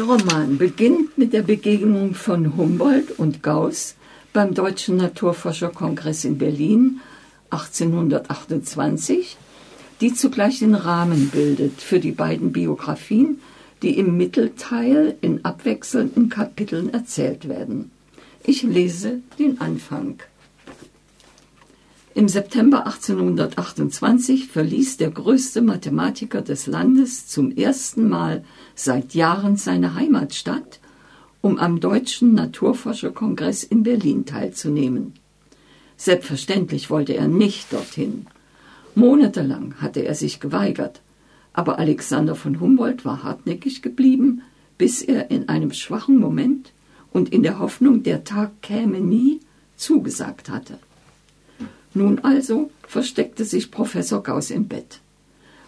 Der Roman beginnt mit der Begegnung von Humboldt und Gauss beim Deutschen Naturforscherkongress in Berlin 1828, die zugleich den Rahmen bildet für die beiden Biografien, die im Mittelteil in abwechselnden Kapiteln erzählt werden. Ich lese den Anfang. Im September 1828 verließ der größte Mathematiker des Landes zum ersten Mal seit Jahren seine Heimatstadt, um am Deutschen Naturforscherkongress in Berlin teilzunehmen. Selbstverständlich wollte er nicht dorthin. Monatelang hatte er sich geweigert, aber Alexander von Humboldt war hartnäckig geblieben, bis er in einem schwachen Moment und in der Hoffnung, der Tag käme nie, zugesagt hatte. Nun also versteckte sich Professor Gauss im Bett.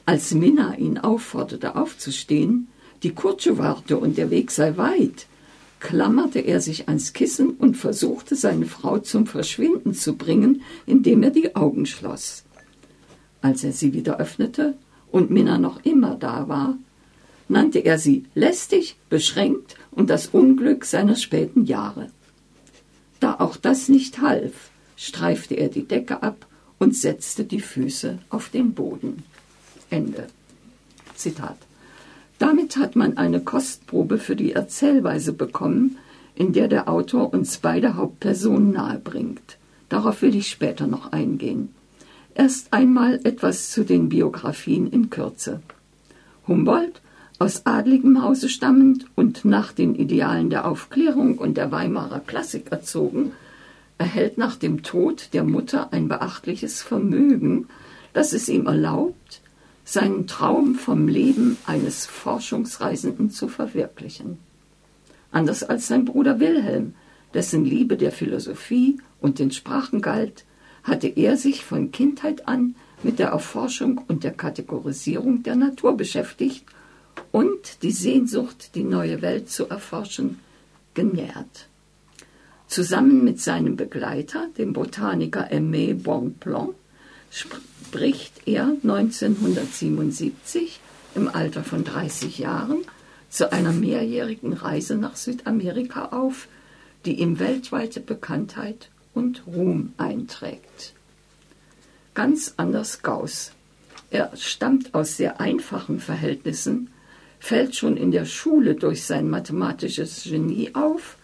Als Minna ihn aufforderte, aufzustehen, die Kutsche warte und der Weg sei weit, klammerte er sich ans Kissen und versuchte, seine Frau zum Verschwinden zu bringen, indem er die Augen schloss. Als er sie wieder öffnete und Minna noch immer da war, nannte er sie lästig, beschränkt und das Unglück seiner späten Jahre. Da auch das nicht half, streifte er die Decke ab und setzte die Füße auf den Boden. Ende. Zitat. Damit hat man eine Kostprobe für die Erzählweise bekommen, in der der Autor uns beide Hauptpersonen nahebringt. Darauf will ich später noch eingehen. Erst einmal etwas zu den Biografien in Kürze. Humboldt, aus adligem Hause stammend und nach den Idealen der Aufklärung und der Weimarer Klassik erzogen, erhält nach dem Tod der Mutter ein beachtliches Vermögen, das es ihm erlaubt, seinen Traum vom Leben eines Forschungsreisenden zu verwirklichen. Anders als sein Bruder Wilhelm, dessen Liebe der Philosophie und den Sprachen galt, hatte er sich von Kindheit an mit der Erforschung und der Kategorisierung der Natur beschäftigt und die Sehnsucht, die neue Welt zu erforschen, genährt. Zusammen mit seinem Begleiter, dem Botaniker Aimé Bonpland, spricht er 1977 im Alter von 30 Jahren zu einer mehrjährigen Reise nach Südamerika auf, die ihm weltweite Bekanntheit und Ruhm einträgt. Ganz anders Gauss. Er stammt aus sehr einfachen Verhältnissen, fällt schon in der Schule durch sein mathematisches Genie auf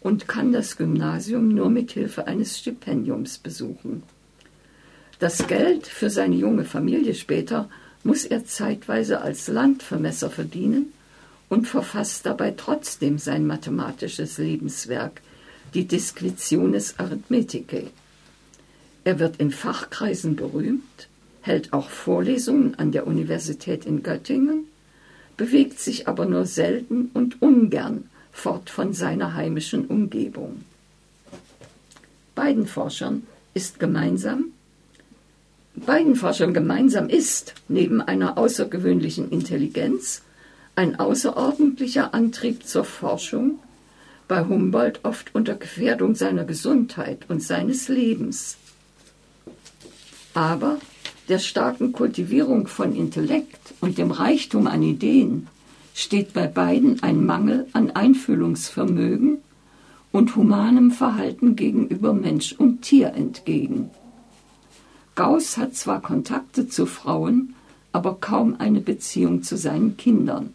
und kann das Gymnasium nur mit Hilfe eines Stipendiums besuchen. Das Geld für seine junge Familie später muss er zeitweise als Landvermesser verdienen und verfasst dabei trotzdem sein mathematisches Lebenswerk, die Disquisitiones Arithmeticae. Er wird in Fachkreisen berühmt, hält auch Vorlesungen an der Universität in Göttingen, bewegt sich aber nur selten und ungern fort von seiner heimischen Umgebung. Beiden Forschern ist gemeinsam, beiden Forschern gemeinsam ist, neben einer außergewöhnlichen Intelligenz, ein außerordentlicher Antrieb zur Forschung, bei Humboldt oft unter Gefährdung seiner Gesundheit und seines Lebens. Aber der starken Kultivierung von Intellekt und dem Reichtum an Ideen steht bei beiden ein Mangel an Einfühlungsvermögen und humanem Verhalten gegenüber Mensch und Tier entgegen. Gauss hat zwar Kontakte zu Frauen, aber kaum eine Beziehung zu seinen Kindern.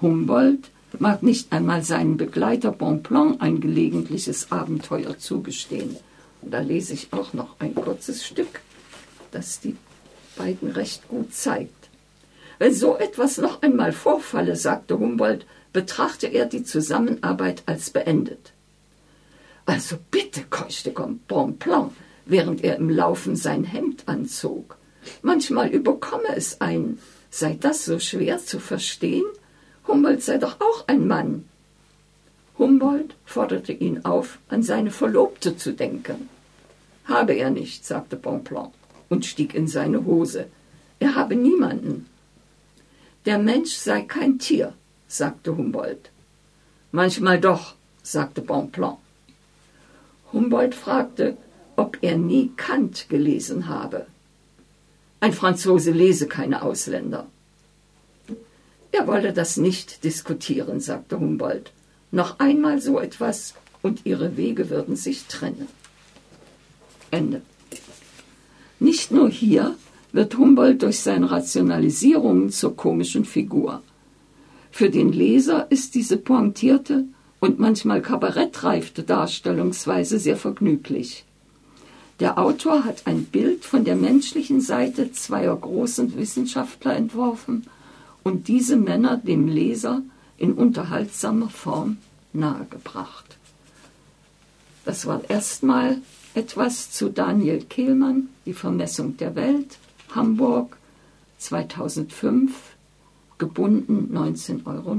Humboldt mag nicht einmal seinen Begleiter Bonpland ein gelegentliches Abenteuer zugestehen. Und da lese ich auch noch ein kurzes Stück, das die beiden recht gut zeigt. Wenn so etwas noch einmal vorfalle, sagte Humboldt, betrachte er die Zusammenarbeit als beendet. Also bitte, keuchte Bonpland, während er im Laufen sein Hemd anzog. Manchmal überkomme es einen. Sei das so schwer zu verstehen? Humboldt sei doch auch ein Mann. Humboldt forderte ihn auf, an seine Verlobte zu denken. Habe er nicht, sagte Bonpland und stieg in seine Hose. Er habe niemanden. Der Mensch sei kein Tier, sagte Humboldt. Manchmal doch, sagte Bonpland. Humboldt fragte, ob er nie Kant gelesen habe. Ein Franzose lese keine Ausländer. Er wolle das nicht diskutieren, sagte Humboldt. Noch einmal so etwas und ihre Wege würden sich trennen. Ende. Nicht nur hier wird Humboldt durch seine Rationalisierungen zur komischen Figur. Für den Leser ist diese pointierte und manchmal kabarettreifte Darstellungsweise sehr vergnüglich. Der Autor hat ein Bild von der menschlichen Seite zweier großen Wissenschaftler entworfen und diese Männer dem Leser in unterhaltsamer Form nahegebracht. Das war erstmal etwas zu Daniel Kehlmann, Die Vermessung der Welt, Hamburg 2005, gebunden 19,90 Euro.